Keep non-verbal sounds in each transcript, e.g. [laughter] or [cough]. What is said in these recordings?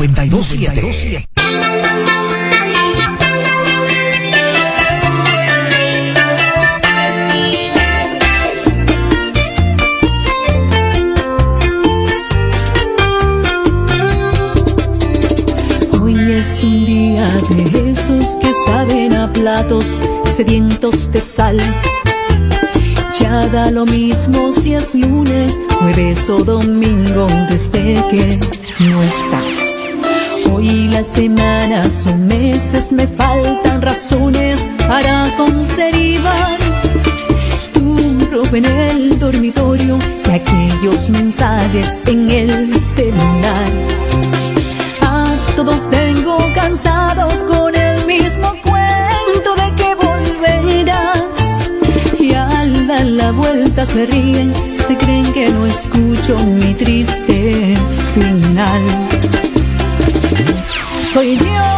927. Hoy es un día de esos que saben a platos sedientos de sal. Ya da lo mismo si es lunes, jueves o domingo desde que no estás. Hoy las semanas o meses me faltan razones para conservar tu ropa en el dormitorio y aquellos mensajes en el celular. A todos tengo cansados con el mismo cuento de que volverás y al dar la vuelta se ríen, se creen que no escucho mi triste final soy yo.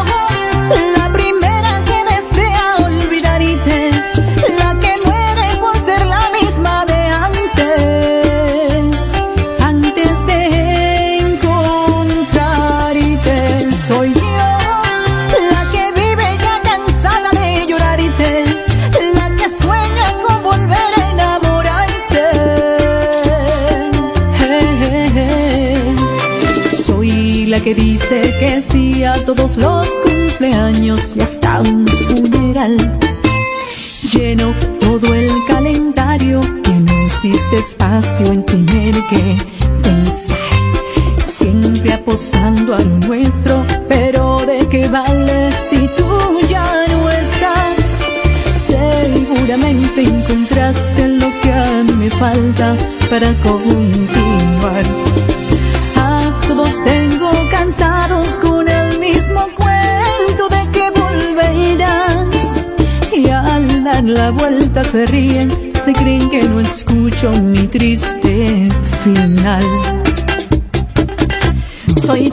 que dice que sí a todos los cumpleaños y hasta un funeral. Lleno todo el calendario que no existe espacio en tener que pensar. Siempre apostando a lo nuestro, pero ¿de qué vale si tú ya no estás? Seguramente encontraste lo que a mí me falta para contigo la vuelta, se ríen, se creen que no escucho mi triste final. Soy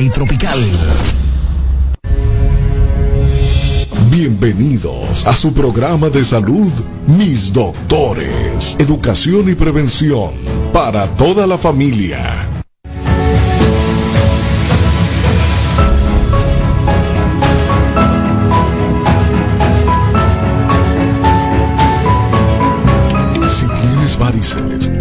y tropical. Bienvenidos a su programa de salud, mis doctores, educación y prevención para toda la familia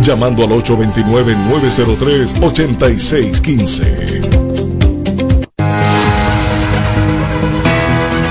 llamando al 829-903-8615.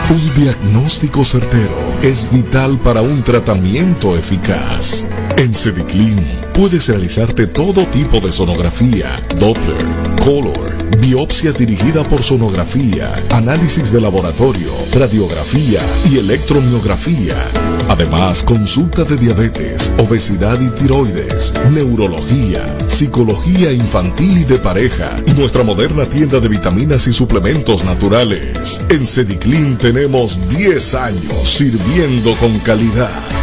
Un diagnóstico certero es vital para un tratamiento eficaz. En Cediclin puedes realizarte todo tipo de sonografía, Doppler, Color, biopsia dirigida por sonografía, análisis de laboratorio, radiografía y electromiografía Además, consulta de diabetes, obesidad y tiroides, neurología, psicología infantil y de pareja, y nuestra moderna tienda de vitaminas y suplementos naturales. En Cediclin tenemos 10 años sirviendo con calidad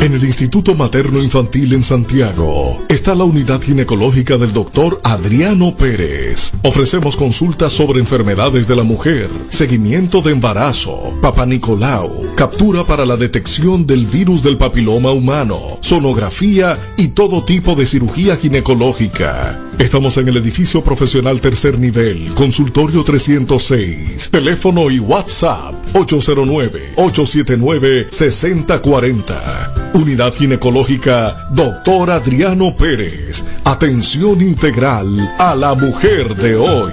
En el Instituto Materno Infantil en Santiago está la unidad ginecológica del doctor Adriano Pérez. Ofrecemos consultas sobre enfermedades de la mujer, seguimiento de embarazo, papá Nicolau, captura para la detección del virus del papiloma humano, sonografía y todo tipo de cirugía ginecológica. Estamos en el edificio profesional tercer nivel, consultorio 306, teléfono y WhatsApp 809-879-6040. Unidad Ginecológica Doctor Adriano Pérez. Atención integral a la mujer de hoy.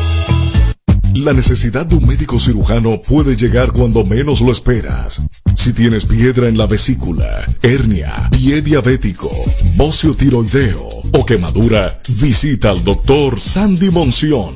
La necesidad de un médico cirujano puede llegar cuando menos lo esperas. Si tienes piedra en la vesícula, hernia, pie diabético, bocio tiroideo o quemadura, visita al doctor Sandy Monción,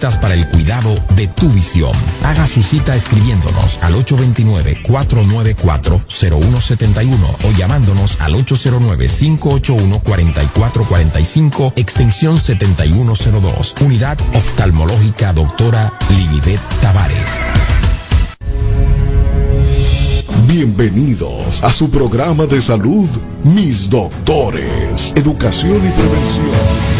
para el cuidado de tu visión. Haga su cita escribiéndonos al 829-494-0171 o llamándonos al 809-581-4445 extensión 7102. Unidad oftalmológica doctora Lilibet Tavares. Bienvenidos a su programa de salud, Mis Doctores, Educación y Prevención.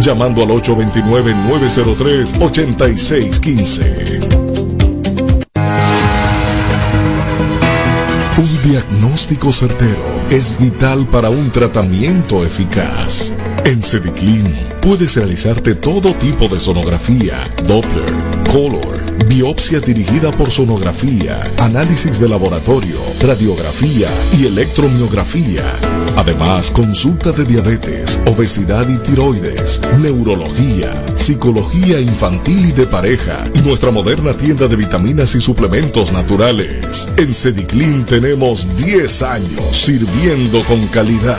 llamando al 829-903-8615. Un diagnóstico certero es vital para un tratamiento eficaz. En Cediclin puedes realizarte todo tipo de sonografía, Doppler, Color, biopsia dirigida por sonografía, análisis de laboratorio, radiografía y electromiografía. Además, consulta de diabetes, obesidad y tiroides, neurología, psicología infantil y de pareja y nuestra moderna tienda de vitaminas y suplementos naturales. En Cediclin tenemos 10 años sirviendo con calidad,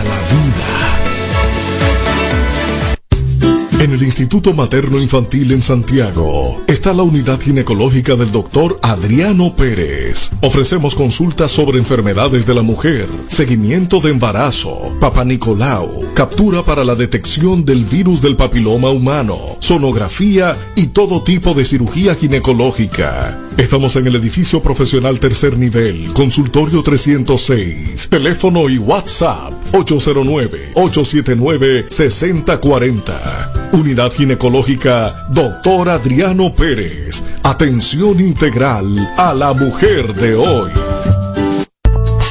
En el Instituto Materno Infantil en Santiago está la unidad ginecológica del doctor Adriano Pérez. Ofrecemos consultas sobre enfermedades de la mujer, seguimiento de embarazo, Papa Nicolau, captura para la detección del virus del papiloma humano, sonografía y todo tipo de cirugía ginecológica. Estamos en el edificio profesional tercer nivel, consultorio 306, teléfono y WhatsApp 809-879-6040. Unidad Ginecológica Doctor Adriano Pérez. Atención integral a la mujer de hoy.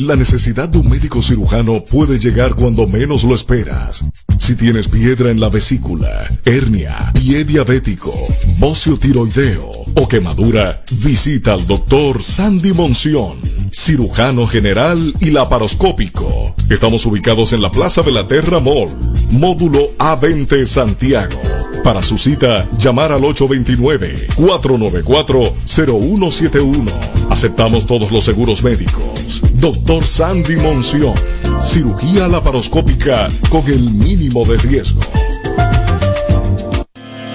La necesidad de un médico cirujano puede llegar cuando menos lo esperas. Si tienes piedra en la vesícula, hernia, pie diabético, bocio tiroideo o quemadura, visita al doctor Sandy Monción, cirujano general y laparoscópico. Estamos ubicados en la Plaza de la Terra Mall, módulo A20 Santiago. Para su cita, llamar al 829-494-0171. Aceptamos todos los seguros médicos. Doctor Sandy Monción. Cirugía laparoscópica con el mínimo de riesgo.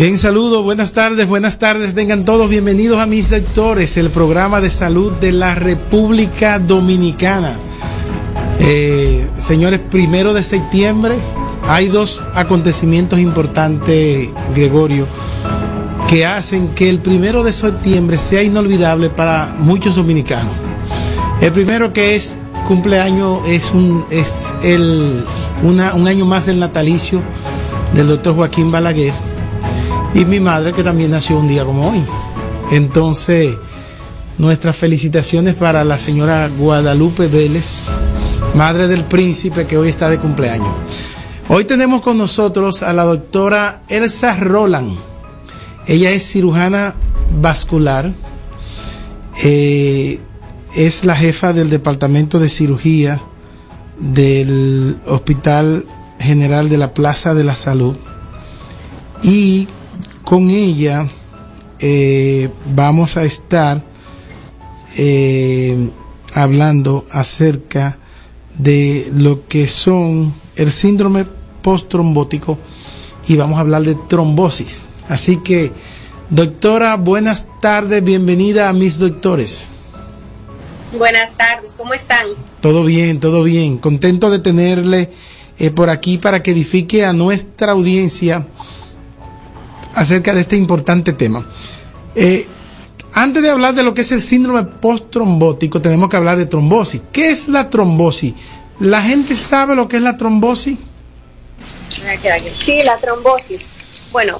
Bien, saludos, buenas tardes, buenas tardes, tengan todos bienvenidos a mis sectores, el programa de salud de la República Dominicana. Eh, señores, primero de septiembre hay dos acontecimientos importantes, Gregorio, que hacen que el primero de septiembre sea inolvidable para muchos dominicanos. El primero que es cumpleaños es un es el una, un año más del natalicio del doctor Joaquín Balaguer y mi madre que también nació un día como hoy. Entonces, nuestras felicitaciones para la señora Guadalupe Vélez, madre del príncipe que hoy está de cumpleaños. Hoy tenemos con nosotros a la doctora Elsa Roland. Ella es cirujana vascular, eh, es la jefa del departamento de cirugía del Hospital General de la Plaza de la Salud y con ella eh, vamos a estar eh, hablando acerca de lo que son el síndrome posttrombótico y vamos a hablar de trombosis. Así que, doctora, buenas tardes, bienvenida a mis doctores. Buenas tardes, ¿cómo están? Todo bien, todo bien. Contento de tenerle eh, por aquí para que edifique a nuestra audiencia acerca de este importante tema. Eh, antes de hablar de lo que es el síndrome post-trombótico, tenemos que hablar de trombosis. ¿Qué es la trombosis? ¿La gente sabe lo que es la trombosis? Sí, la trombosis. Bueno,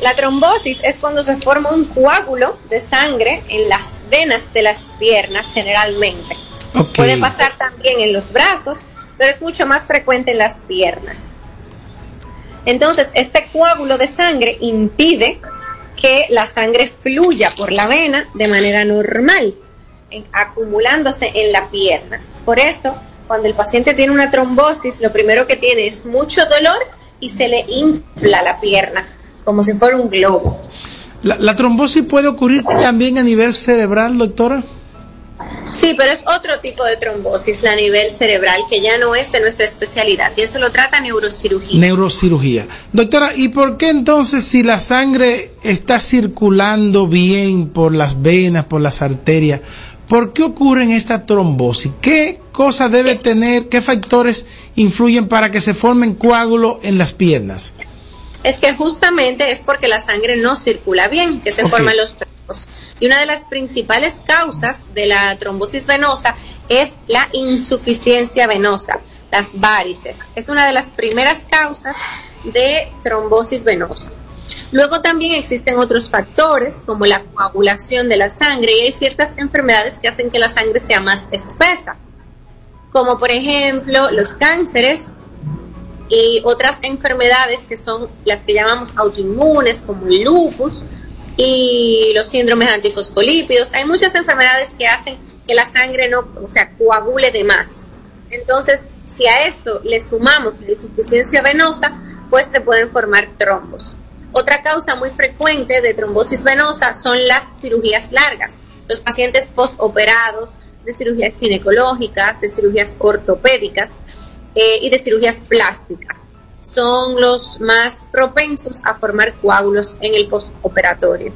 la trombosis es cuando se forma un coágulo de sangre en las venas de las piernas generalmente. Puede pasar también en los brazos, pero es mucho más frecuente en las piernas. Entonces, este coágulo de sangre impide que la sangre fluya por la vena de manera normal, acumulándose en la pierna. Por eso, cuando el paciente tiene una trombosis, lo primero que tiene es mucho dolor y se le infla la pierna, como si fuera un globo. ¿La, la trombosis puede ocurrir también a nivel cerebral, doctora? Sí, pero es otro tipo de trombosis a nivel cerebral que ya no es de nuestra especialidad y eso lo trata neurocirugía. Neurocirugía. Doctora, ¿y por qué entonces si la sangre está circulando bien por las venas, por las arterias, por qué ocurre en esta trombosis? ¿Qué cosa debe tener, qué factores influyen para que se formen coágulos en las piernas? es que justamente es porque la sangre no circula bien, que se forman los trombos. Y una de las principales causas de la trombosis venosa es la insuficiencia venosa, las varices. Es una de las primeras causas de trombosis venosa. Luego también existen otros factores como la coagulación de la sangre y hay ciertas enfermedades que hacen que la sangre sea más espesa, como por ejemplo los cánceres, y otras enfermedades que son las que llamamos autoinmunes, como el lupus y los síndromes antifosfolípidos. Hay muchas enfermedades que hacen que la sangre no, o sea, coagule de más. Entonces, si a esto le sumamos la insuficiencia venosa, pues se pueden formar trombos. Otra causa muy frecuente de trombosis venosa son las cirugías largas. Los pacientes postoperados de cirugías ginecológicas, de cirugías ortopédicas, eh, y de cirugías plásticas. Son los más propensos a formar coágulos en el postoperatorio.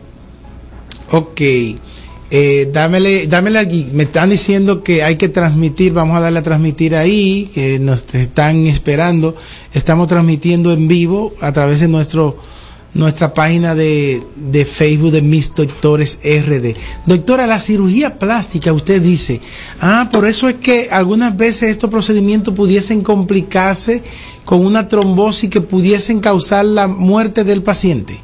Ok. Eh, dámele, dámele aquí. Me están diciendo que hay que transmitir, vamos a darle a transmitir ahí, que nos están esperando. Estamos transmitiendo en vivo a través de nuestro nuestra página de, de Facebook de Mis Doctores RD. Doctora, la cirugía plástica, usted dice, ah, por eso es que algunas veces estos procedimientos pudiesen complicarse con una trombosis que pudiesen causar la muerte del paciente.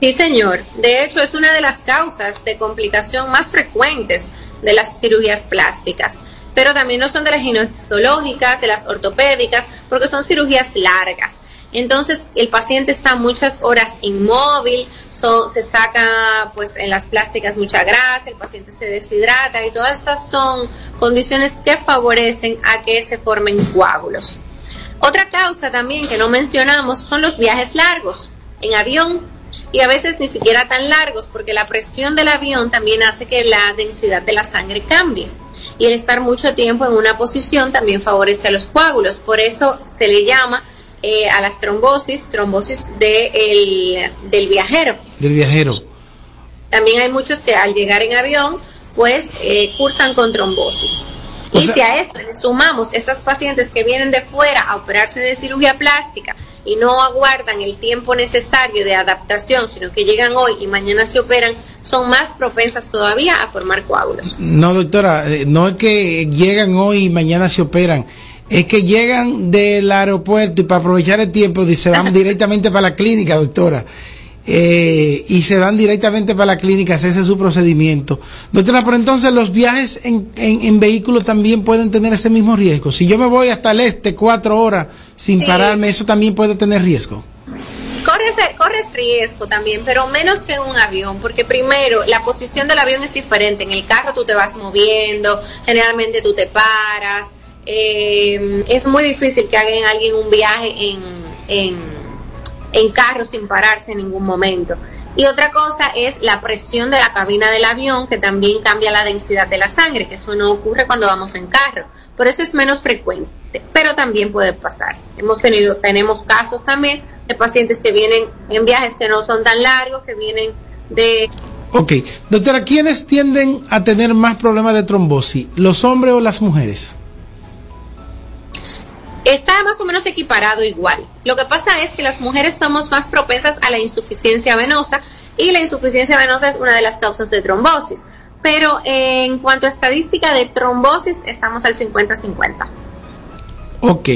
Sí, señor. De hecho, es una de las causas de complicación más frecuentes de las cirugías plásticas. Pero también no son de las ginecológicas, de las ortopédicas, porque son cirugías largas. Entonces el paciente está muchas horas inmóvil, se saca pues en las plásticas mucha grasa, el paciente se deshidrata y todas estas son condiciones que favorecen a que se formen coágulos. Otra causa también que no mencionamos son los viajes largos en avión y a veces ni siquiera tan largos porque la presión del avión también hace que la densidad de la sangre cambie. Y el estar mucho tiempo en una posición también favorece a los coágulos. Por eso se le llama eh, a las trombosis, trombosis de el- del viajero. Del viajero. También hay muchos que al llegar en avión, pues eh, cursan con trombosis. O y sea- si a esto le sumamos estas pacientes que vienen de fuera a operarse de cirugía plástica y no aguardan el tiempo necesario de adaptación, sino que llegan hoy y mañana se operan, son más propensas todavía a formar coágulos. No, doctora, eh, no es que llegan hoy y mañana se operan. Es que llegan del aeropuerto y para aprovechar el tiempo se van [laughs] directamente para la clínica, doctora. Eh, y se van directamente para la clínica a hacerse su procedimiento. Doctora, pero entonces los viajes en, en, en vehículo también pueden tener ese mismo riesgo. Si yo me voy hasta el este cuatro horas sin Sí. pararme, eso también puede tener riesgo. Corres, corres riesgo también, pero menos que en un avión, porque primero la posición del avión es diferente. En el carro tú te vas moviendo, generalmente tú te paras. Eh, es muy difícil que hagan alguien un viaje en, en, en carro sin pararse en ningún momento. Y otra cosa es la presión de la cabina del avión, que también cambia la densidad de la sangre, que eso no ocurre cuando vamos en carro. Por eso es menos frecuente, pero también puede pasar. Hemos tenido, tenemos casos también de pacientes que vienen en viajes que no son tan largos, que vienen de Ok, doctora, ¿quiénes tienden a tener más problemas de trombosis? ¿Los hombres o las mujeres? Está más o menos equiparado igual. Lo que pasa es que las mujeres somos más propensas a la insuficiencia venosa y la insuficiencia venosa es una de las causas de trombosis. Pero en cuanto a estadística de trombosis, estamos al 50-50. Ok.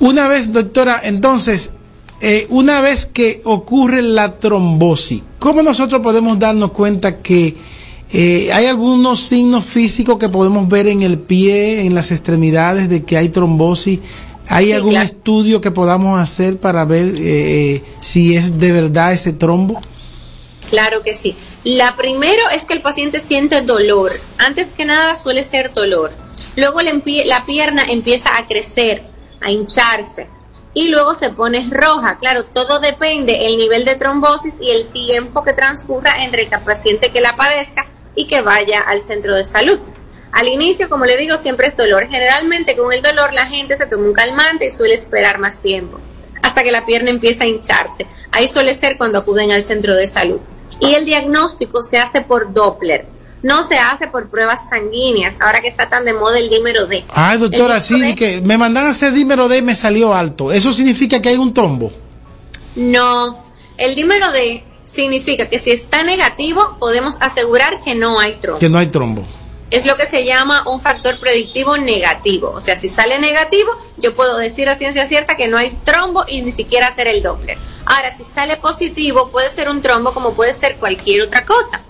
Una vez, doctora, entonces, eh, una vez que ocurre la trombosis, ¿cómo nosotros podemos darnos cuenta que eh, hay algunos signos físicos que podemos ver en el pie, en las extremidades de que hay trombosis? ¿Hay Sí, algún claro. estudio que podamos hacer para ver eh, si es de verdad ese trombo? Claro que sí. La primero es que el paciente siente dolor. Antes que nada suele ser dolor. Luego la pierna empieza a crecer, a hincharse. Y luego se pone roja. Claro, todo depende el nivel de trombosis y el tiempo que transcurra entre el paciente que la padezca y que vaya al centro de salud. Al inicio, como le digo, siempre es dolor. Generalmente con el dolor la gente se toma un calmante y suele esperar más tiempo hasta que la pierna empieza a hincharse. Ahí suele ser cuando acuden al centro de salud. Y el diagnóstico se hace por Doppler, no se hace por pruebas sanguíneas, ahora que está tan de moda el dímero D. Ay, doctora, sí, D que me mandaron a hacer dímero D y me salió alto. ¿Eso significa que hay un trombo? No, el dímero D significa que si está negativo, podemos asegurar que no hay trombo. Que no hay trombo. es lo que se llama un factor predictivo negativo. O sea, si sale negativo, yo puedo decir a ciencia cierta que no hay trombo y ni siquiera hacer el Doppler. Ahora, si sale positivo, puede ser un trombo como puede ser cualquier otra cosa.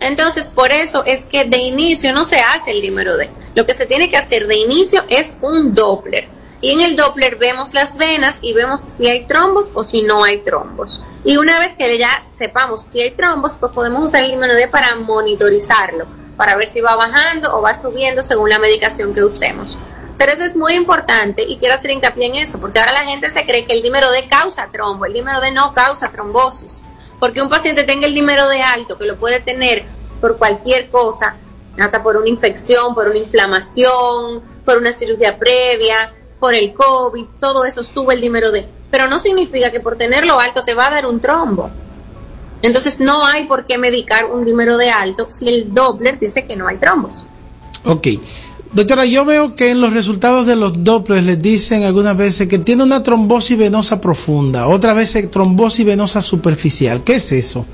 Entonces, por eso es que de inicio no se hace el dímero D. Lo que se tiene que hacer de inicio es un Doppler. Y en el Doppler vemos las venas y vemos si hay trombos o si no hay trombos. Y una vez que ya sepamos si hay trombos, pues podemos usar el D para monitorizarlo, para ver si va bajando o va subiendo según la medicación que usemos. Pero eso es muy importante y quiero hacer hincapié en eso, porque ahora la gente se cree que el dímero D causa trombo, el dímero D no causa trombosis. Porque un paciente tenga el dímero D alto, que lo puede tener por cualquier cosa, hasta por una infección, por una inflamación, por una cirugía previa, por el COVID, todo eso sube el dímero D. Pero no significa que por tenerlo alto te va a dar un trombo. Entonces no hay por qué medicar un dímero D alto si el Doppler dice que no hay trombos. Ok. Doctora, yo veo que en los resultados de los Doppler les dicen algunas veces que tiene una trombosis venosa profunda, otras veces trombosis venosa superficial. ¿Qué es eso?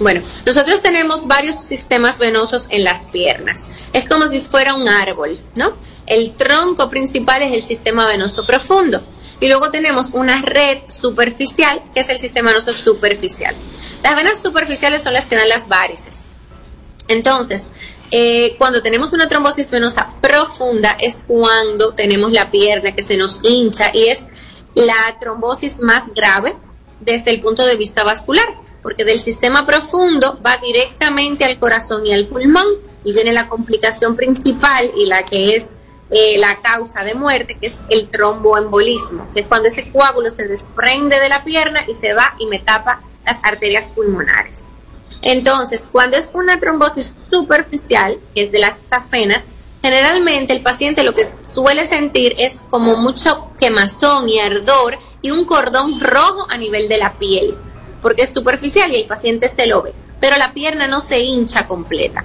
Bueno, nosotros tenemos varios sistemas venosos en las piernas. Es como si fuera un árbol, ¿no? El tronco principal es el sistema venoso profundo. Y luego tenemos una red superficial, que es el sistema venoso superficial. Las venas superficiales son las que dan las varices. Entonces, eh, cuando tenemos una trombosis venosa profunda es cuando tenemos la pierna que se nos hincha y es la trombosis más grave desde el punto de vista vascular, porque del sistema profundo va directamente al corazón y al pulmón y viene la complicación principal y la que es eh, la causa de muerte, que es el tromboembolismo, que es cuando ese coágulo se desprende de la pierna y se va y me tapa las arterias pulmonares. Entonces, cuando es una trombosis superficial, que es de las safenas, generalmente el paciente lo que suele sentir es como mucho quemazón y ardor y un cordón rojo a nivel de la piel, porque es superficial y el paciente se lo ve, pero la pierna no se hincha completa.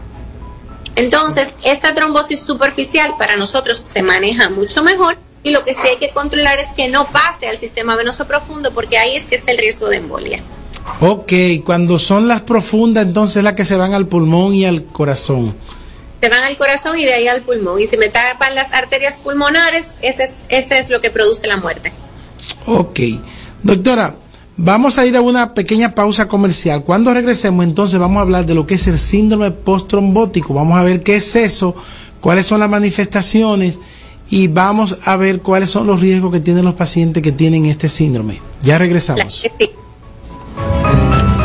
Entonces, esta trombosis superficial para nosotros se maneja mucho mejor y lo que sí hay que controlar es que no pase al sistema venoso profundo porque ahí es que está el riesgo de embolia. Ok, cuando son las profundas, entonces las que se van al pulmón y al corazón. Se van al corazón y de ahí al pulmón. Y si me tapan las arterias pulmonares, ese es, ese es lo que produce la muerte. Ok. Doctora, vamos a ir a una pequeña pausa comercial. Cuando regresemos, entonces vamos a hablar de lo que es el síndrome postrombótico. Vamos a ver qué es eso, cuáles son las manifestaciones y vamos a ver cuáles son los riesgos que tienen los pacientes que tienen este síndrome. Ya regresamos.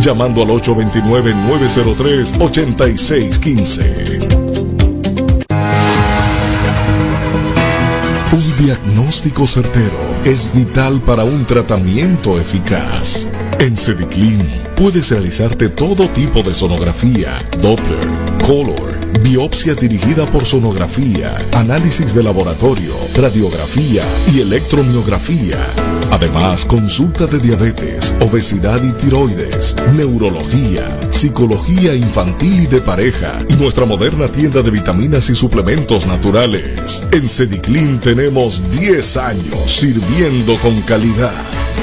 Llamando al 829-903-8615. Un diagnóstico certero es vital para un tratamiento eficaz. En Cediclin puedes realizarte todo tipo de sonografía, Doppler, Color, biopsia dirigida por sonografía, análisis de laboratorio, radiografía y electromiografía. Además, consulta de diabetes, obesidad y tiroides, neurología, psicología infantil y de pareja y nuestra moderna tienda de vitaminas y suplementos naturales. En Cediclin tenemos 10 años sirviendo con calidad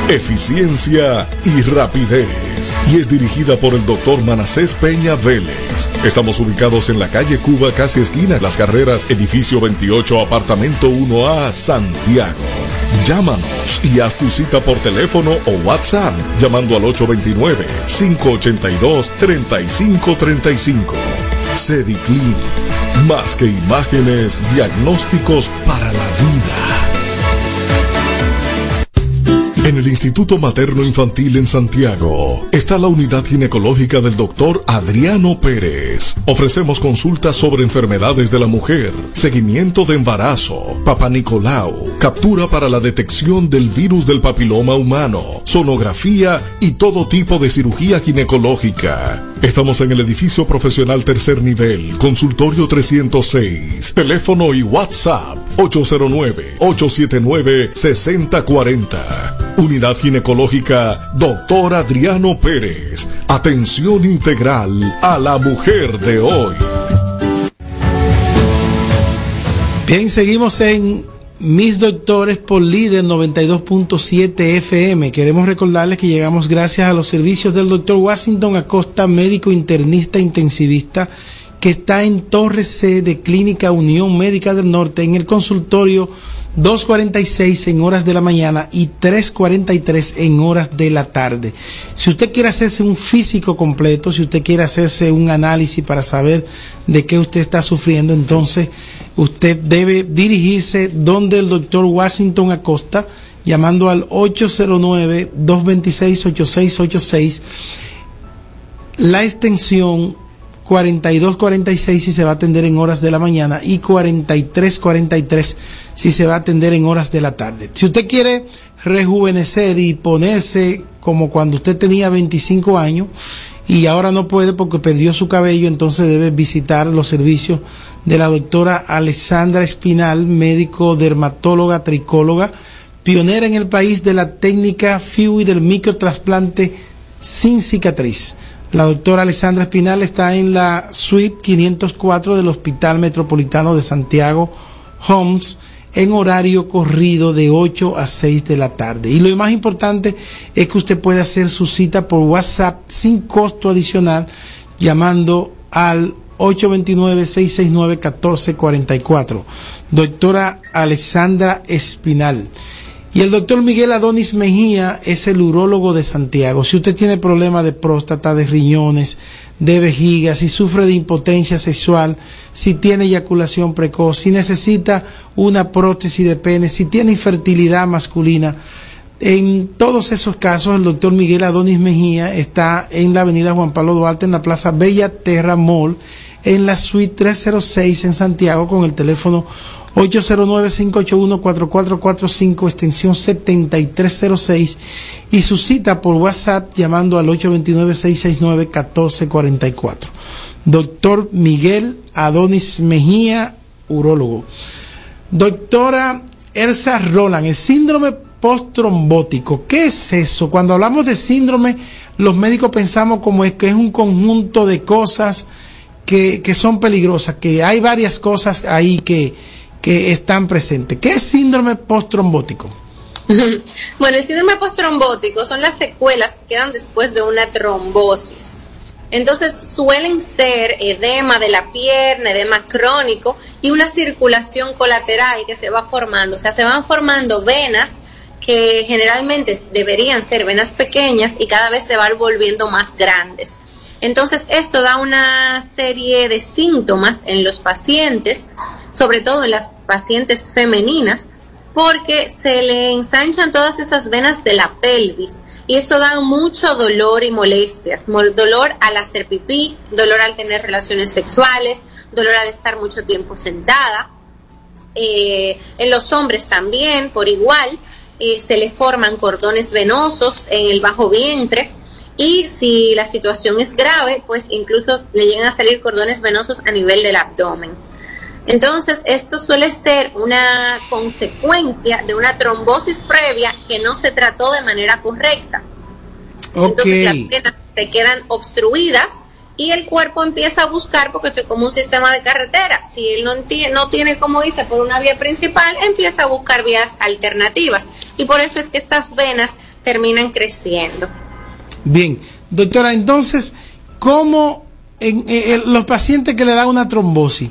eficiencia y rapidez. Y es dirigida por el doctor Manacés Peña Vélez. Estamos ubicados en la calle Cuba, casi esquina Las Carreras, edificio 28, apartamento 1A, Santiago. Llámanos y haz tu cita por teléfono o WhatsApp llamando al 829-582-3535. Cediclin, más que imágenes, diagnósticos para la vida. En el Instituto Materno Infantil en Santiago está la unidad ginecológica del doctor Adriano Pérez. Ofrecemos consultas sobre enfermedades de la mujer, seguimiento de embarazo, papá Nicolau, captura para la detección del virus del papiloma humano, sonografía y todo tipo de cirugía ginecológica. Estamos en el edificio profesional tercer nivel, consultorio 306, teléfono y WhatsApp 809-879-6040. Unidad Ginecológica Doctor Adriano Pérez. Atención integral a la mujer de hoy. Bien, seguimos en Mis Doctores por Líder 92.7 FM. Queremos recordarles que llegamos gracias a los servicios del doctor Washington Acosta, médico internista intensivista, que está en Torre C de Clínica Unión Médica del Norte, en el consultorio 2.46 en horas de la mañana y 3.43 en horas de la tarde. Si usted quiere hacerse un físico completo, si usted quiere hacerse un análisis para saber de qué usted está sufriendo, entonces usted debe dirigirse donde el doctor Washington Acosta, llamando al 809-226-8686, la extensión 4246 si se va a atender en horas de la mañana y 4343 si se va a atender en horas de la tarde. Si usted quiere rejuvenecer y ponerse como cuando usted tenía 25 años y ahora no puede porque perdió su cabello, entonces debe visitar los servicios de la doctora Alessandra Espinal, médico dermatóloga, tricóloga, pionera en el país de la técnica FIU y del microtrasplante sin cicatriz. La doctora Alessandra Espinal está en la suite 504 del Hospital Metropolitano de Santiago, Homs, en horario corrido de 8 a 6 de la tarde. Y lo más importante es que usted puede hacer su cita por WhatsApp sin costo adicional llamando al 829-669-1444. Doctora Alessandra Espinal. Y el doctor Miguel Adonis Mejía es el urólogo de Santiago. Si usted tiene problemas de próstata, de riñones, de vejiga, si sufre de impotencia sexual, si tiene eyaculación precoz, si necesita una prótesis de pene, si tiene infertilidad masculina, en todos esos casos el doctor Miguel Adonis Mejía está en la avenida Juan Pablo Duarte, en la plaza Bella Terra Mall, en la suite 306 en Santiago con el teléfono 809-581-4445, extensión 7306, y su cita por WhatsApp llamando al 829-669-1444. Doctor Miguel Adonis Mejía, urólogo. Doctora Elsa Roland, el síndrome postrombótico. ¿Qué es eso? Cuando hablamos de síndrome, los médicos pensamos como es que es un conjunto de cosas que, que son peligrosas, que hay varias cosas ahí que, que están presentes. ¿Qué es síndrome postrombótico? [laughs] Bueno, el síndrome postrombótico son las secuelas que quedan después de una trombosis. Entonces suelen ser edema de la pierna, edema crónico y una circulación colateral que se va formando. O sea, se van formando venas que generalmente deberían ser venas pequeñas y cada vez se van volviendo más grandes. Entonces esto da una serie de síntomas en los pacientes sobre todo en las pacientes femeninas, porque se le ensanchan todas esas venas de la pelvis y eso da mucho dolor y molestias, Mol- dolor al hacer pipí, dolor al tener relaciones sexuales, dolor al estar mucho tiempo sentada. Eh, en los hombres también, por igual, eh, se le forman cordones venosos en el bajo vientre y si la situación es grave, pues incluso le llegan a salir cordones venosos a nivel del abdomen. Entonces, esto suele ser una consecuencia de una trombosis previa que no se trató de manera correcta. Ok. Entonces las venas se quedan obstruidas y el cuerpo empieza a buscar, porque esto es como un sistema de carretera, si él no, no tiene como irse por una vía principal, empieza a buscar vías alternativas. Y por eso es que estas venas terminan creciendo. Bien, doctora, entonces, ¿cómo en, en- en los pacientes que le dan una trombosis,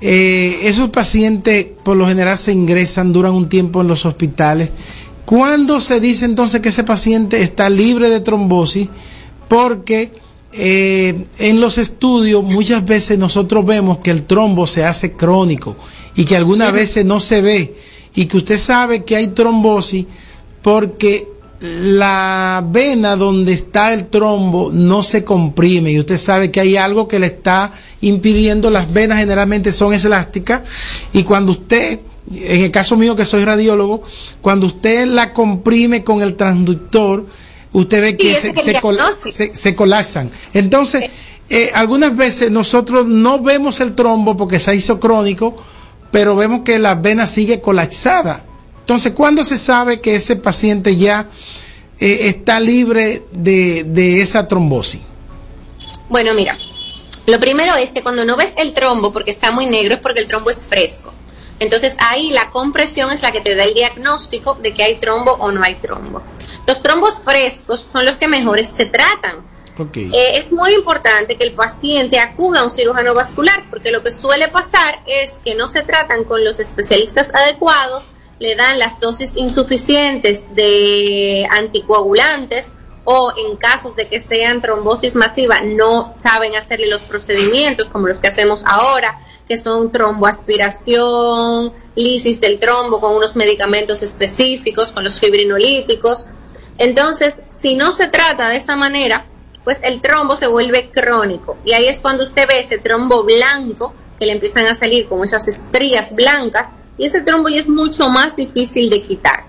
eh, esos pacientes por lo general se ingresan, duran un tiempo en los hospitales? ¿Cuándo se dice entonces que ese paciente está libre de trombosis? Porque eh, en los estudios muchas veces nosotros vemos que el trombo se hace crónico y que algunas veces no se ve y que usted sabe que hay trombosis porque la vena donde está el trombo no se comprime y usted sabe que hay algo que le está impidiendo, las venas generalmente son elásticas y cuando usted, en el caso mío que soy radiólogo, cuando usted la comprime con el transductor, usted ve que col- se colapsan. Entonces, eh, algunas veces nosotros no vemos el trombo porque se hizo crónico, pero vemos que la vena sigue colapsada. Entonces, ¿cuándo se sabe que ese paciente ya eh, está libre de, de esa trombosis? Bueno, mira, lo primero es que cuando no ves el trombo porque está muy negro es porque el trombo es fresco. Entonces ahí la compresión es la que te da el diagnóstico de que hay trombo o no hay trombo. Los trombos frescos son los que mejores se tratan. Ok. Eh, es muy importante que el paciente acuda a un cirujano vascular porque lo que suele pasar es que no se tratan con los especialistas adecuados, le dan las dosis insuficientes de anticoagulantes o en casos de que sean trombosis masiva no saben hacerle los procedimientos como los que hacemos ahora, que son tromboaspiración, lisis del trombo con unos medicamentos específicos, con los fibrinolíticos. Entonces, si no se trata de esa manera, pues el trombo se vuelve crónico. Y ahí es cuando usted ve ese trombo blanco, que le empiezan a salir como esas estrías blancas, y ese trombo ya es mucho más difícil de quitar.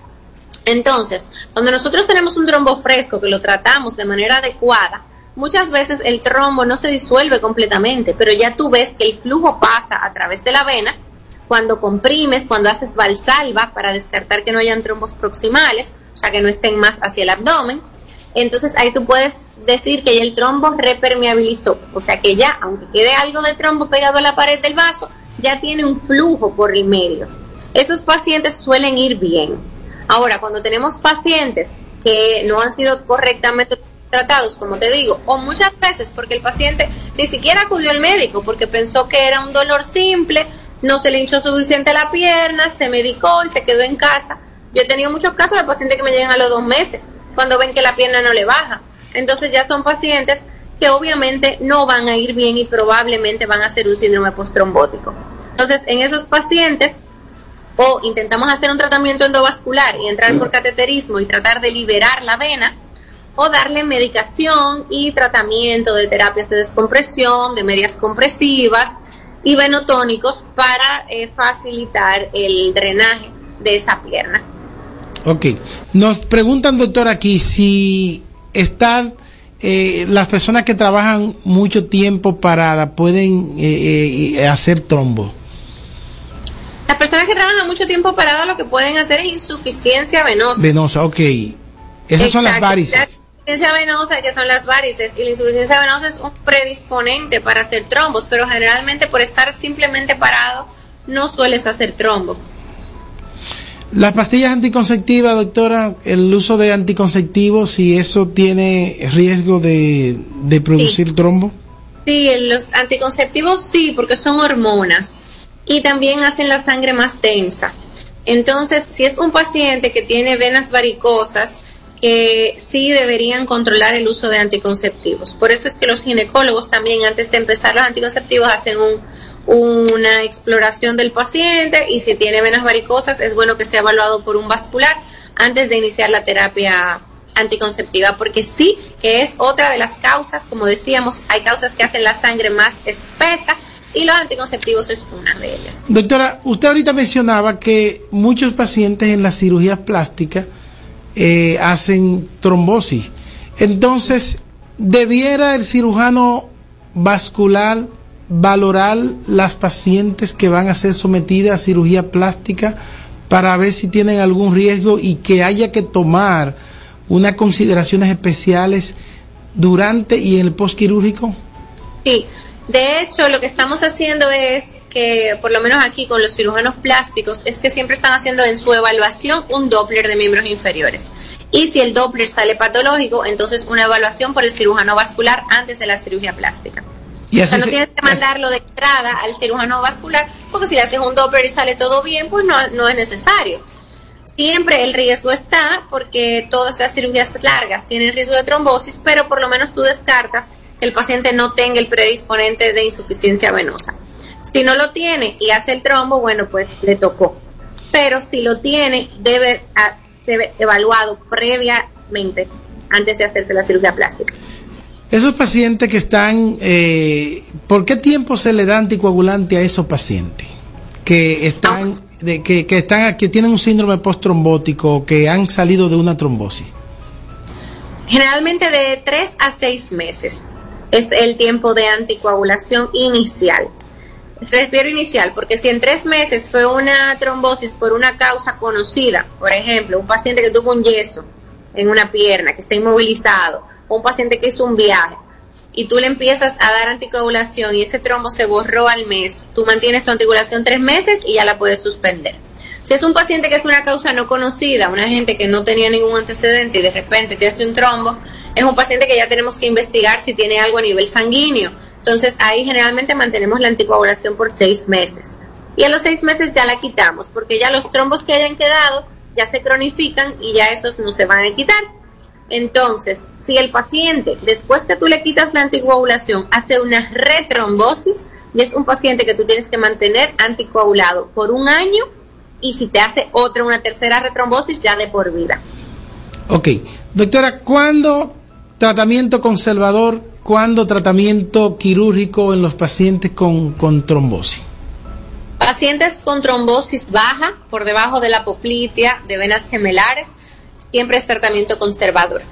Entonces, cuando nosotros tenemos un trombo fresco que lo tratamos de manera adecuada, muchas veces el trombo no se disuelve completamente, pero ya tú ves que el flujo pasa a través de la vena cuando comprimes, cuando haces valsalva para descartar que no hayan trombos proximales, o sea, que no estén más hacia el abdomen. Entonces ahí tú puedes decir que el trombo repermeabilizó, o sea que ya, aunque quede algo de trombo pegado a la pared del vaso, ya tiene un flujo por el medio. Esos pacientes suelen ir bien. Ahora, cuando tenemos pacientes que no han sido correctamente tratados, como te digo, o muchas veces porque el paciente ni siquiera acudió al médico porque pensó que era un dolor simple, no se le hinchó suficiente la pierna, se medicó y se quedó en casa. Yo he tenido muchos casos de pacientes que me llegan a los dos meses cuando ven que la pierna no le baja. Entonces ya son pacientes que obviamente no van a ir bien y probablemente van a hacer un síndrome postrombótico. Entonces, en esos pacientes o intentamos hacer un tratamiento endovascular y entrar por cateterismo y tratar de liberar la vena, o darle medicación y tratamiento de terapias de descompresión, de medias compresivas y venotónicos para eh, facilitar el drenaje de esa pierna. Ok. Nos preguntan, doctor, aquí si estar eh, las personas que trabajan mucho tiempo paradas pueden eh, eh, hacer trombo. Las personas que trabajan mucho tiempo parado lo que pueden hacer es insuficiencia venosa. Venosa, ok. Esas son las varices. La insuficiencia venosa, que son las varices, y la insuficiencia venosa es un predisponente para hacer trombos, pero generalmente por estar simplemente parado no sueles hacer trombo. Las pastillas anticonceptivas, doctora, el uso de anticonceptivos, si eso tiene riesgo de, de producir trombo. Sí, los anticonceptivos sí, porque son hormonas y también hacen la sangre más densa. Entonces, si es un paciente que tiene venas varicosas, que sí deberían controlar el uso de anticonceptivos. Por eso es que los ginecólogos también antes de empezar los anticonceptivos hacen un, una exploración del paciente y si tiene venas varicosas es bueno que sea evaluado por un vascular antes de iniciar la terapia anticonceptiva, porque sí que es otra de las causas, como decíamos, hay causas que hacen la sangre más espesa y los anticonceptivos es una de ellas. Doctora, usted ahorita mencionaba que muchos pacientes en las cirugías plásticas eh, hacen trombosis. Entonces, ¿debiera el cirujano vascular valorar las pacientes que van a ser sometidas a cirugía plástica para ver si tienen algún riesgo y que haya que tomar unas consideraciones especiales durante y en el postquirúrgico? Sí, de hecho lo que estamos haciendo es que, por lo menos aquí con los cirujanos plásticos, es que siempre están haciendo en su evaluación un Doppler de miembros inferiores. Y si el Doppler sale patológico, entonces una evaluación por el cirujano vascular antes de la cirugía plástica. Y O sea, no tienes que mandarlo de entrada al cirujano vascular, porque si le haces un Doppler y sale todo bien, pues no, no es necesario. Siempre el riesgo está porque todas esas cirugías largas tienen riesgo de trombosis, pero por lo menos tú descartas el paciente no tenga el predisponente de insuficiencia venosa. Si no lo tiene y hace el trombo, bueno, pues le tocó. Pero si lo tiene, debe ah, ser evaluado previamente antes de hacerse la cirugía plástica. Esos pacientes que están, eh, ¿por qué tiempo se le da anticoagulante a esos pacientes que están, de, que, que están, que tienen un síndrome postrombótico, que han salido de una trombosis? Generalmente de 3 a 6 meses es el tiempo de anticoagulación inicial. Refiero inicial porque si en tres meses fue una trombosis por una causa conocida, por ejemplo, un paciente que tuvo un yeso en una pierna, que está inmovilizado, o un paciente que hizo un viaje, y tú le empiezas a dar anticoagulación y ese trombo se borró al mes, tú mantienes tu anticoagulación tres meses y ya la puedes suspender. Si es un paciente que es una causa no conocida, una gente que no tenía ningún antecedente y de repente te hace un trombo, es un paciente que ya tenemos que investigar si tiene algo a nivel sanguíneo. Entonces ahí generalmente mantenemos la anticoagulación por seis meses. Y a los seis meses ya la quitamos, porque ya los trombos que hayan quedado ya se cronifican y ya esos no se van a quitar. Entonces, si el paciente, después que tú le quitas la anticoagulación, hace una retrombosis, es un paciente que tú tienes que mantener anticoagulado por un año, y si te hace otra, una tercera retrombosis, ya de por vida. Ok, doctora, ¿cuándo tratamiento conservador, cuándo tratamiento quirúrgico en los pacientes con, con trombosis? Pacientes con trombosis baja, por debajo de la poplitea, de venas gemelares, siempre es tratamiento conservador.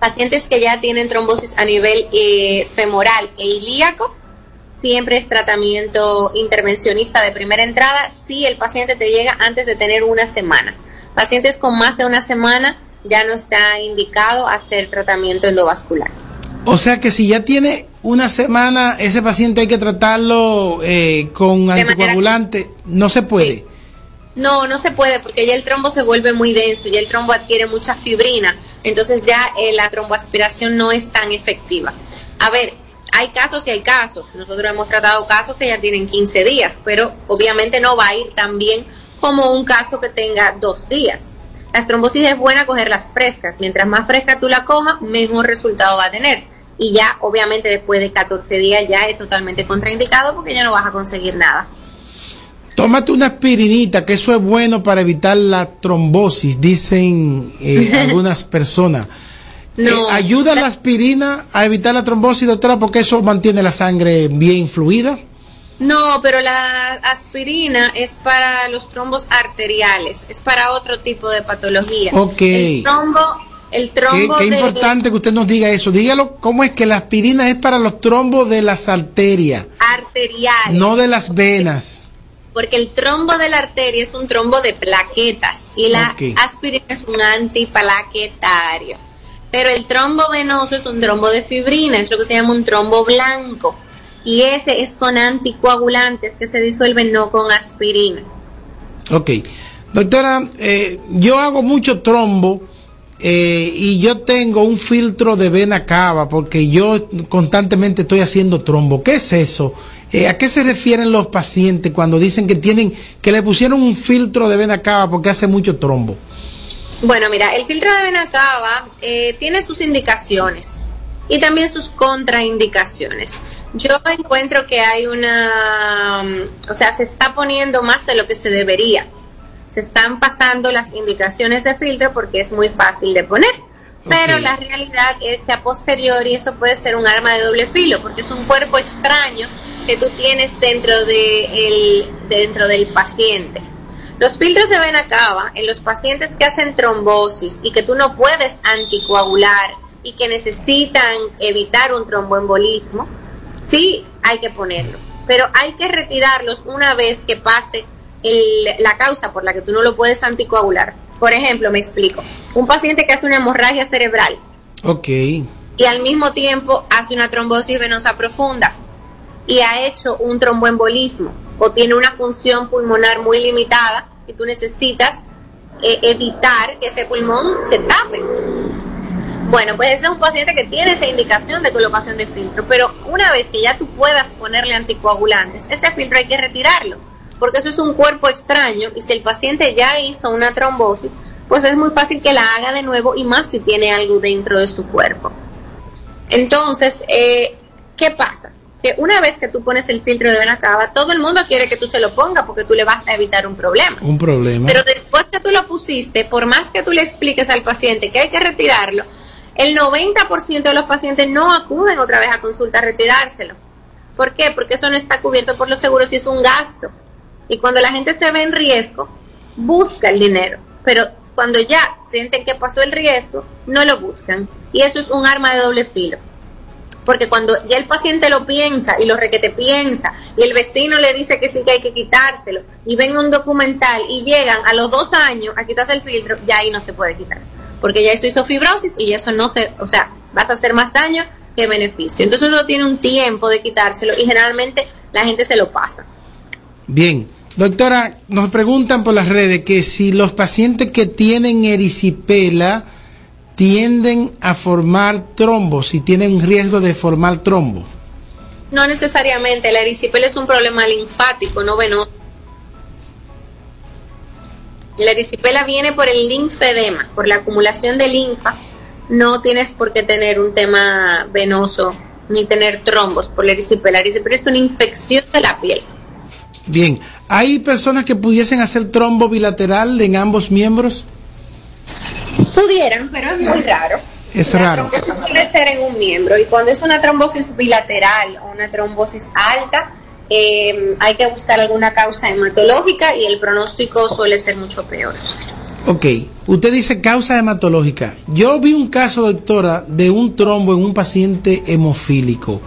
Pacientes que ya tienen trombosis a nivel eh, femoral e ilíaco, siempre es tratamiento intervencionista de primera entrada si el paciente te llega antes de tener una semana. Pacientes con más de una semana ya no está indicado hacer tratamiento endovascular. O sea que si ya tiene una semana, ese paciente hay que tratarlo eh, con anticoagulante, no se puede. No, no se puede porque ya el trombo se vuelve muy denso, ya el trombo adquiere mucha fibrina, entonces ya eh, la tromboaspiración no es tan efectiva. A ver, hay casos y hay casos. Nosotros hemos tratado casos que ya tienen 15 días, pero obviamente no va a ir tan bien como un caso que tenga dos días. Las trombosis es buena cogerlas frescas. Mientras más fresca tú la cojas, mejor resultado va a tener. Y ya, obviamente, después de 14 días ya es totalmente contraindicado porque ya no vas a conseguir nada. Tómate una aspirinita, que eso es bueno para evitar la trombosis, dicen eh, [laughs] algunas personas. No. Eh, ¿Ayuda la aspirina a evitar la trombosis, doctora? Porque eso mantiene la sangre bien fluida. No, pero la aspirina es para los trombos arteriales, es para otro tipo de patología. Ok. El trombo, el trombo qué de- importante que usted nos diga eso. Dígalo, ¿cómo es que la aspirina es para los trombos de las arterias, arteriales. no de las venas? Porque el trombo de la arteria es un trombo de plaquetas y la aspirina es un antiplaquetario. Pero el trombo venoso es un trombo de fibrina, es lo que se llama un trombo blanco. Y ese es con anticoagulantes que se disuelven, no con aspirina. Ok. Doctora, eh, yo hago mucho trombo eh, y yo tengo un filtro de vena cava porque yo constantemente estoy haciendo trombo. ¿Qué es eso? Eh, ¿A qué se refieren los pacientes cuando dicen que tienen que le pusieron un filtro de vena cava porque hace mucho trombo? Bueno, mira, el filtro de vena cava eh, tiene sus indicaciones y también sus contraindicaciones. Yo encuentro que hay una, mm, o sea, se está poniendo más de lo que se debería. Se están pasando las indicaciones de filtro porque es muy fácil de poner. Pero la realidad es que a posteriori eso puede ser un arma de doble filo porque es un cuerpo extraño que tú tienes dentro de el, dentro del paciente. Los filtros de vena cava en los pacientes que hacen trombosis y que tú no puedes anticoagular y que necesitan evitar un tromboembolismo, sí hay que ponerlo, pero hay que retirarlos una vez que pase el- la causa por la que tú no lo puedes anticoagular. Por ejemplo, me explico, un paciente que hace una hemorragia cerebral Ok. y al mismo tiempo hace una trombosis venosa profunda y ha hecho un tromboembolismo o tiene una función pulmonar muy limitada y tú necesitas eh, evitar que ese pulmón se tape. Bueno, pues ese es un paciente que tiene esa indicación de colocación de filtro, pero una vez que ya tú puedas ponerle anticoagulantes, ese filtro hay que retirarlo, porque eso es un cuerpo extraño y si el paciente ya hizo una trombosis, pues es muy fácil que la haga de nuevo y más si tiene algo dentro de su cuerpo. Entonces, eh, ¿qué pasa? Que una vez que tú pones el filtro de vena cava, todo el mundo quiere que tú se lo pongas porque tú le vas a evitar un problema. Un problema. Pero después que tú lo pusiste, por más que tú le expliques al paciente que hay que retirarlo, el 90% de los pacientes no acuden otra vez a consulta a retirárselo. ¿Por qué? Porque eso no está cubierto por los seguros y es un gasto. Y cuando la gente se ve en riesgo, busca el dinero. Pero cuando ya sienten que pasó el riesgo, no lo buscan. Y eso es un arma de doble filo. Porque cuando ya el paciente lo piensa y lo requete piensa y el vecino le dice que sí que hay que quitárselo y ven un documental y llegan a los dos años a quitarse el filtro, ya ahí no se puede quitar. Porque ya eso hizo fibrosis y eso no se, o sea, vas a hacer más daño que beneficio. Entonces uno tiene un tiempo de quitárselo y generalmente la gente se lo pasa. Bien. Doctora, nos preguntan por las redes que si los pacientes que tienen erisipela tienden a formar trombos, si tienen riesgo de formar trombos. No necesariamente, la erisipela es un problema linfático, no venoso. La erisipela viene por el linfedema, por la acumulación de linfa. No tienes por qué tener un tema venoso ni tener trombos por la erisipela. La erisipela es una infección de la piel. Bien. ¿Hay personas que pudiesen hacer trombo bilateral en ambos miembros? Pudieran, pero es muy raro. Es La raro. trombosis suele ser en un miembro y cuando es una trombosis bilateral o una trombosis alta, eh, hay que buscar alguna causa hematológica y el pronóstico suele ser mucho peor. Ok, usted dice causa hematológica. Yo vi un caso, doctora, de un trombo en un paciente hemofílico.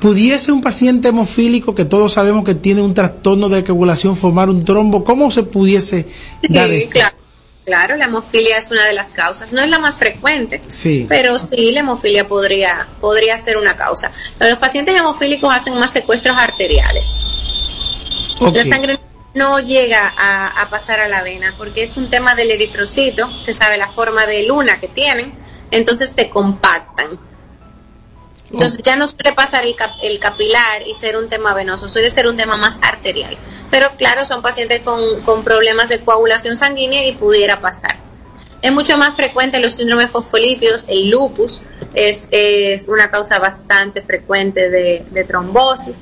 ¿Pudiese un paciente hemofílico que todos sabemos que tiene un trastorno de coagulación formar un trombo? ¿Cómo se pudiese dar Sí, esto? claro, claro, la hemofilia es una de las causas. No es la más frecuente, Sí. pero sí la hemofilia podría, podría ser una causa. Los pacientes hemofílicos hacen más secuestros arteriales. La sangre no llega a, a pasar a la vena porque es un tema del eritrocito, se sabe la forma de luna que tienen, entonces se compactan. Entonces ya no suele pasar el, cap- el capilar y ser un tema venoso, suele ser un tema más arterial. Pero claro, son pacientes con, con problemas de coagulación sanguínea y pudiera pasar. Es mucho más frecuente los síndromes fosfolípidos, el lupus es, es una causa bastante frecuente de, trombosis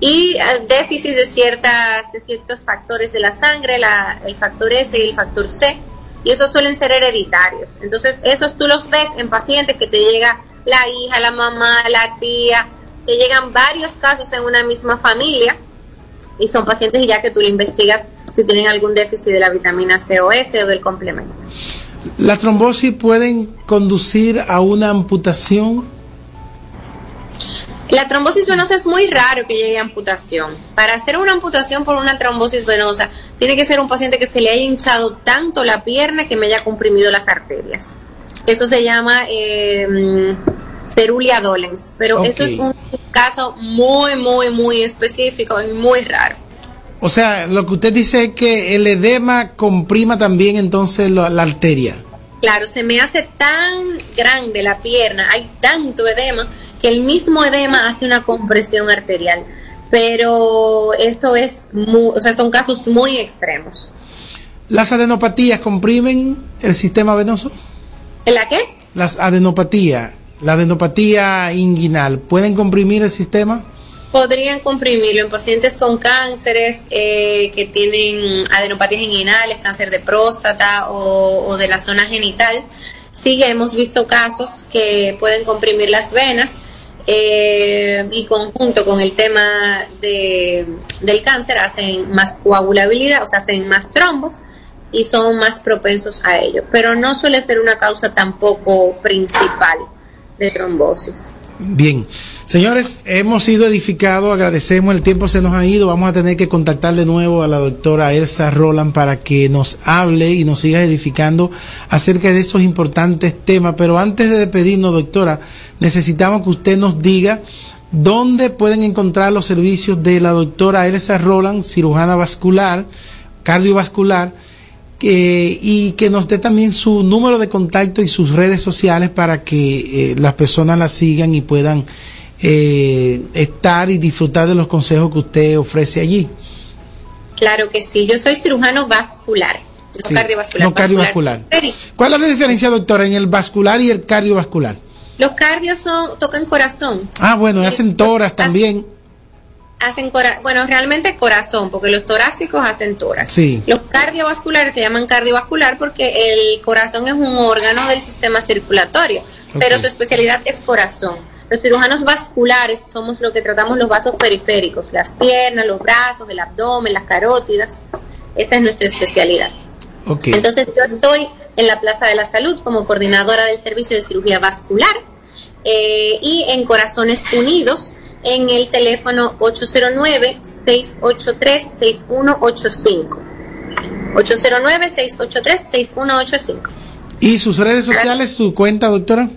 y eh, déficit de ciertas de ciertos factores de la sangre, el factor S y el factor C, y esos suelen ser hereditarios. Entonces, esos tú los ves en pacientes que te llega la hija, la mamá, la tía, que llegan varios casos en una misma familia y son pacientes ya que tú le investigas si tienen algún déficit de la vitamina C o S o del complemento. ¿Las trombosis pueden conducir a una amputación? La trombosis venosa es muy raro que llegue a amputación. Para hacer una amputación por una trombosis venosa, tiene que ser un paciente que se le haya hinchado tanto la pierna que me haya comprimido las arterias. Eso se llama eh, cerulia dolens, pero eso es un caso muy, muy, muy específico y muy raro. O sea, lo que usted dice es que el edema comprima también entonces la, la arteria. Claro, se me hace tan grande la pierna, hay tanto edema, que el mismo edema hace una compresión arterial. Pero eso es, muy, o sea, son casos muy extremos. ¿Las adenopatías comprimen el sistema venoso? ¿En la qué? Las adenopatías, la adenopatía inguinal, ¿pueden comprimir el sistema? Podrían comprimirlo en pacientes con cánceres eh, que tienen adenopatías inguinales, cáncer de próstata o, o de la zona genital. Sí, hemos visto casos que pueden comprimir las venas eh, y conjunto con el tema de, del cáncer hacen más coagulabilidad, o sea, hacen más trombos y son más propensos a ello. Pero no suele ser una causa tampoco principal de trombosis. Bien, señores, hemos sido edificados, agradecemos, el tiempo se nos ha ido, vamos a tener que contactar de nuevo a la doctora Elsa Roland para que nos hable y nos siga edificando acerca de estos importantes temas. Pero antes de despedirnos, doctora, necesitamos que usted nos diga dónde pueden encontrar los servicios de la doctora Elsa Roland, cirujana vascular, cardiovascular, eh, y que nos dé también su número de contacto y sus redes sociales para que eh, las personas la sigan y puedan eh, estar y disfrutar de los consejos que usted ofrece allí. Claro que sí, yo soy cirujano vascular, no Sí, cardiovascular. no cardiovascular. ¿Cuál es la diferencia, doctora, en el vascular y el cardiovascular? Los cardios son, tocan corazón, Ah, bueno, hacen toras también. Hacen bueno, realmente corazón, porque los torácicos hacen tórax. Sí. Los cardiovasculares se llaman cardiovascular porque el corazón es un órgano del sistema circulatorio, pero su especialidad es corazón. Los cirujanos vasculares somos los que tratamos los vasos periféricos, las piernas, los brazos, el abdomen, las carótidas. Esa es nuestra especialidad. Ok. Entonces yo estoy en la Plaza de la Salud como coordinadora del servicio de cirugía vascular eh, y en Corazones Unidos en el teléfono 809-683-6185. 809-683-6185. ¿Y sus redes sociales, su cuenta, doctora?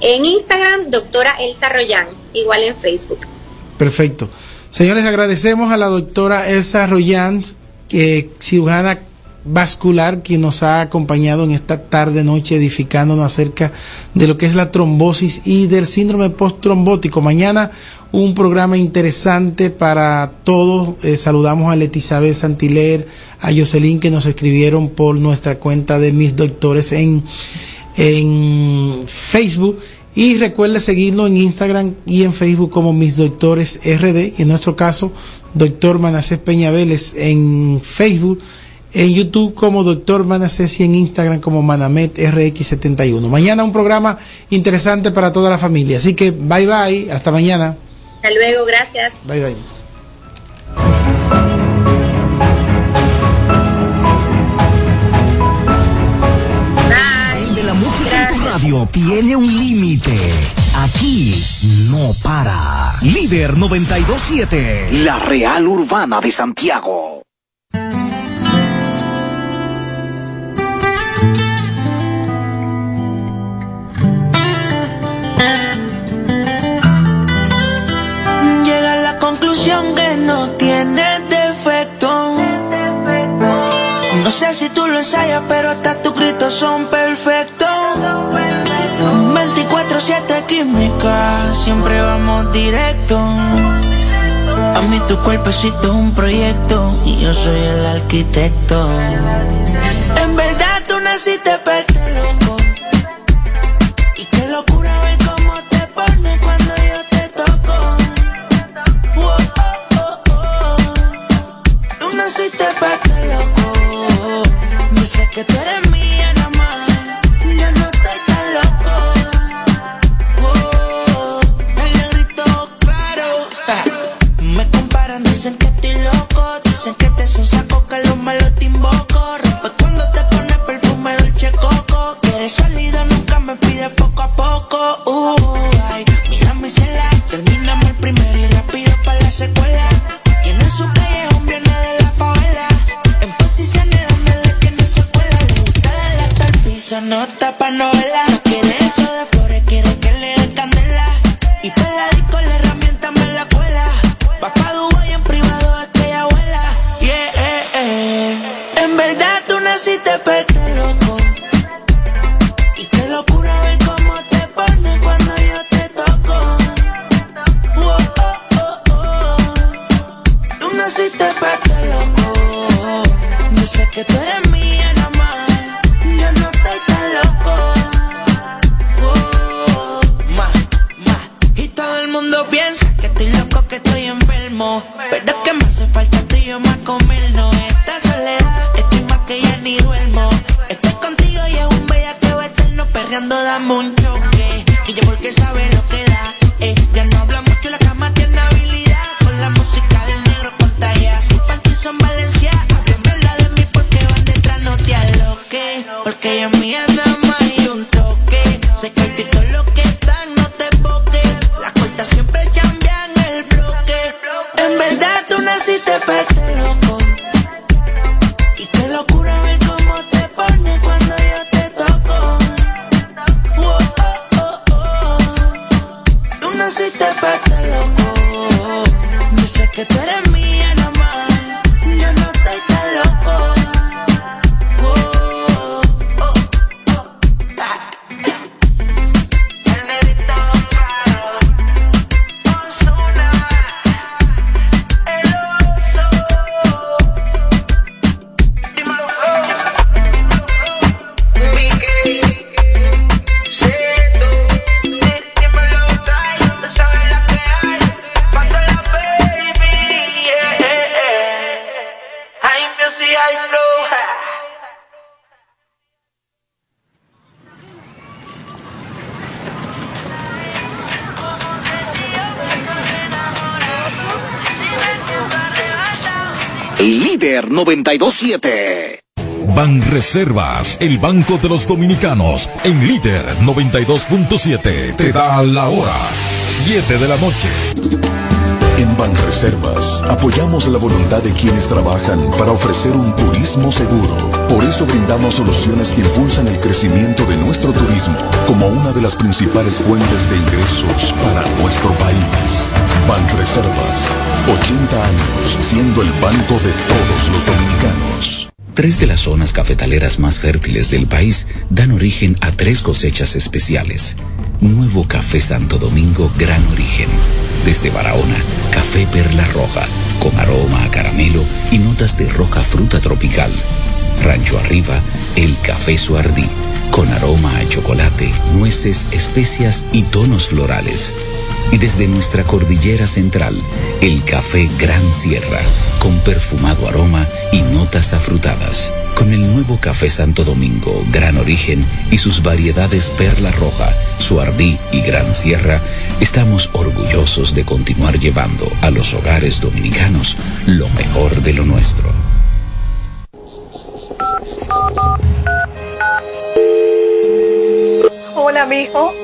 En Instagram, doctora Elsa Royan, igual en Facebook. Perfecto. Señores, agradecemos a la doctora Elsa Royant, eh, cirujana vascular, quien nos ha acompañado en esta tarde noche edificándonos acerca de lo que es la trombosis y del síndrome posttrombótico. Mañana un programa interesante para todos. Eh, saludamos a Letizabeth Santiler, a Jocelyn que nos escribieron por nuestra cuenta de mis doctores en en Facebook y recuerde seguirlo en Instagram y en Facebook como mis doctores RD y en nuestro caso doctor Manacés Peña Vélez en Facebook en YouTube como doctor Manacés y en Instagram como Manamet RX71 mañana un programa interesante para toda la familia así que bye bye hasta mañana Hasta luego, gracias. bye bye El de la música en tu radio tiene un límite. Aquí no para. Líder 927. La Real Urbana de Santiago. Pero hasta tus gritos son perfectos. 24-7 química, siempre vamos directo. A mí tu cuerpecito es un proyecto y yo soy el arquitecto. En verdad tú naciste pa' yo porque sabe lo que da. 927. Ban Reservas, el Banco de los Dominicanos, en líder 92.7, te da la hora, 7 de la noche. En Banreservas apoyamos la voluntad de quienes trabajan para ofrecer un turismo seguro. Por eso brindamos soluciones que impulsan el crecimiento de nuestro turismo como una de las principales fuentes de ingresos para nuestro país. Banreservas, 80 años siendo el banco de todos los dominicanos. Tres de las zonas cafetaleras más fértiles del país dan origen a tres cosechas especiales. Nuevo Café Santo Domingo Gran Origen. Desde Barahona, café perla roja, con aroma a caramelo y notas de roja fruta tropical. Rancho Arriba, el café Suardí, con aroma a chocolate, nueces, especias y tonos florales. Y desde nuestra cordillera central, el café Gran Sierra, con perfumado aroma y notas afrutadas. Con el nuevo café Santo Domingo, Gran Origen y sus variedades Perla Roja, Suardí y Gran Sierra, estamos orgullosos de continuar llevando a los hogares dominicanos lo mejor de lo nuestro. Hola, mijo.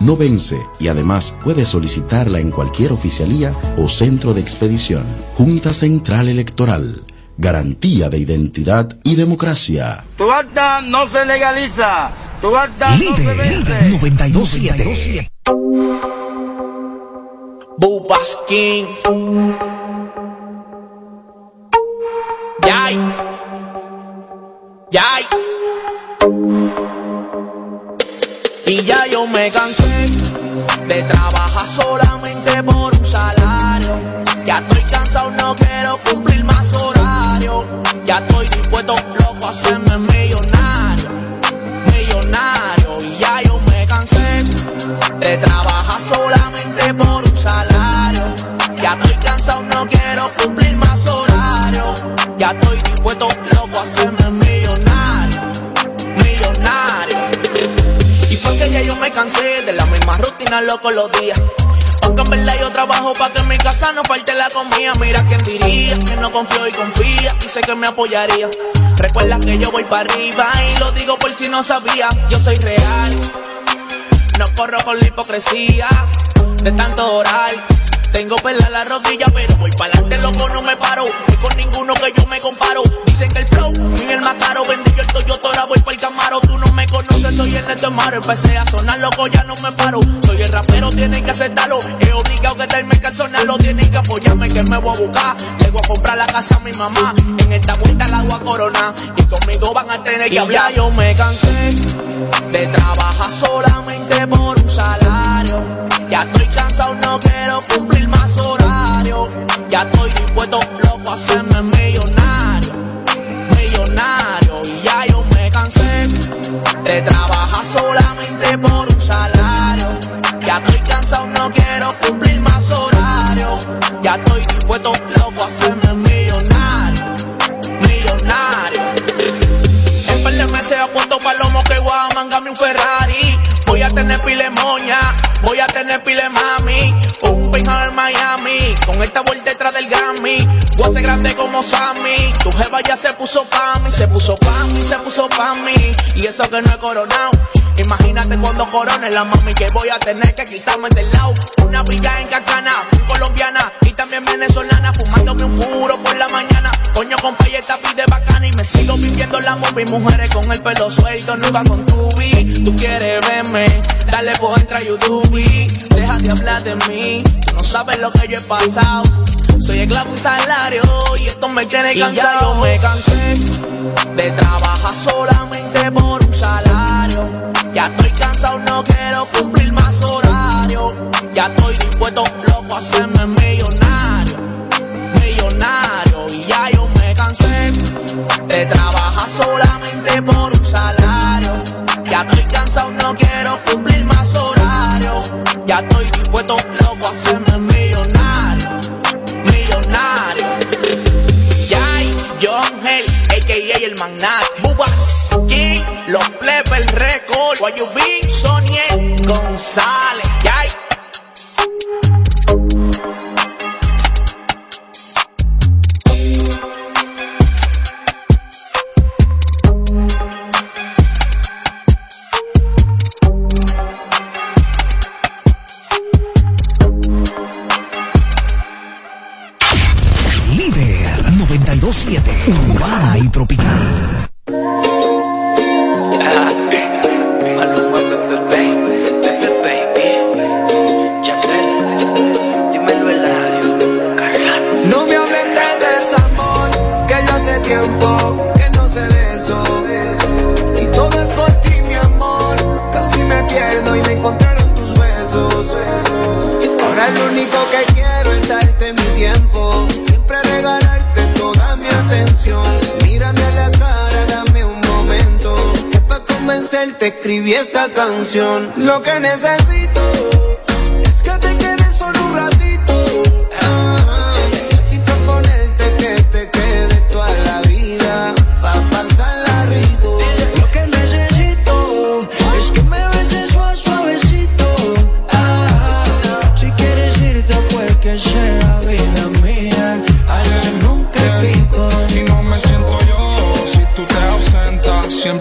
no vence y además puedes solicitarla en cualquier oficialía o centro de expedición. Junta Central Electoral. Garantía de identidad y democracia. Tu acta no se legaliza. Tu acta no se vence. 927. Bubaskin. Yay. Yay. Y ya yo me cansé de trabajar solamente por un salario. Ya estoy cansado, no quiero cumplir más horario. Ya estoy dispuesto, loco, a hacerme millonario. Millonario. Y ya yo me cansé de trabajar solamente por un salario. Ya estoy cansado, no quiero cumplir más horario. Loco, los días. Aunque en verdad yo trabajo para que en mi casa no falte la comida. Mira quién diría que no confío y confía y sé que me apoyaría. Recuerda que yo voy para arriba y lo digo por si no sabía. Yo soy real, no corro con la hipocresía de tanto orar. Tengo pela la rodilla, pero voy para adelante, loco, no me paro. Y con ninguno que yo me comparo. Dicen que el flow, en el más caro, vendí yo el Toyota, ahora voy para el Camaro. Tú no me conoces, soy el Neto Maro. Empecé a sonar, loco, ya no me paro. Soy el rapero, tienen que aceptarlo. He obligado que termine que sonarlo, tienen que apoyarme, que me voy a buscar. Le voy a comprar la casa a mi mamá. En esta vuelta la voy a coronar. Y conmigo van a tener que y hablar. Ya yo me cansé de trabajar solamente por un salario. Ya cumplir más horario. Ya estoy dispuesto, loco, a hacerme millonario. Millonario, y ya yo me cansé de trabajar solamente por un salario. Ya estoy cansado, no quiero cumplir más horario. Ya estoy dispuesto, loco, a hacerme millonario. Millonario. En par de meses palomo que voy a mangarme un Ferrari. Voy a tener pile moña, voy a tener pile mami. Miami, con esta vuelta detrás del Grammy. Voy a grande como Sammy. Tu jeva ya se puso pa' mí, se puso pa' mí, se puso pa' mí. Y eso que no he coronado. Imagínate cuando corone la mami que voy a tener que quitarme del lado. Una brilla en cacana, colombiana y también venezolana, fumándome un puro por la mañana. Coño, compa, y pide bacana y me sigo viviendo la movie. Mujeres con el pelo suelto, nunca con tu beat. Tú quieres verme, dale por entra YouTube. Deja de hablar de mí, no sabes lo que yo he pasado. Soy esclavo un salario y esto me tiene Y ya cansado. yo me cansé de trabajar solamente por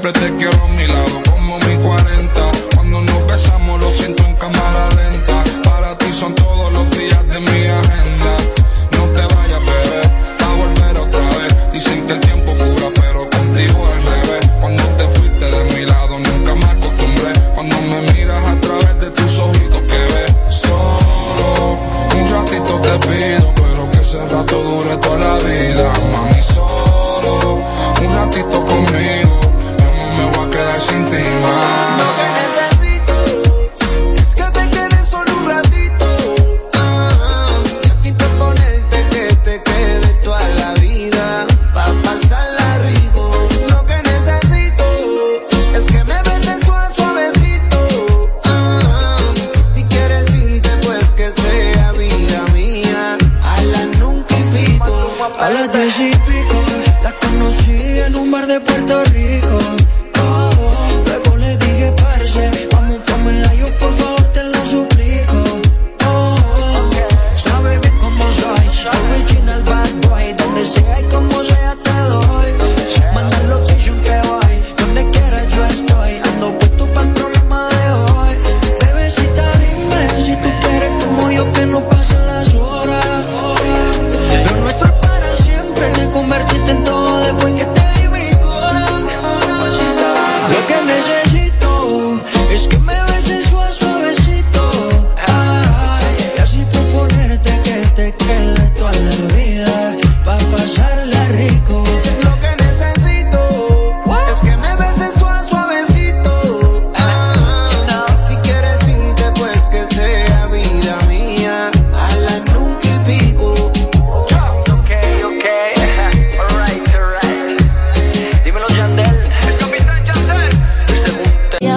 siempre te quiero a mi lado.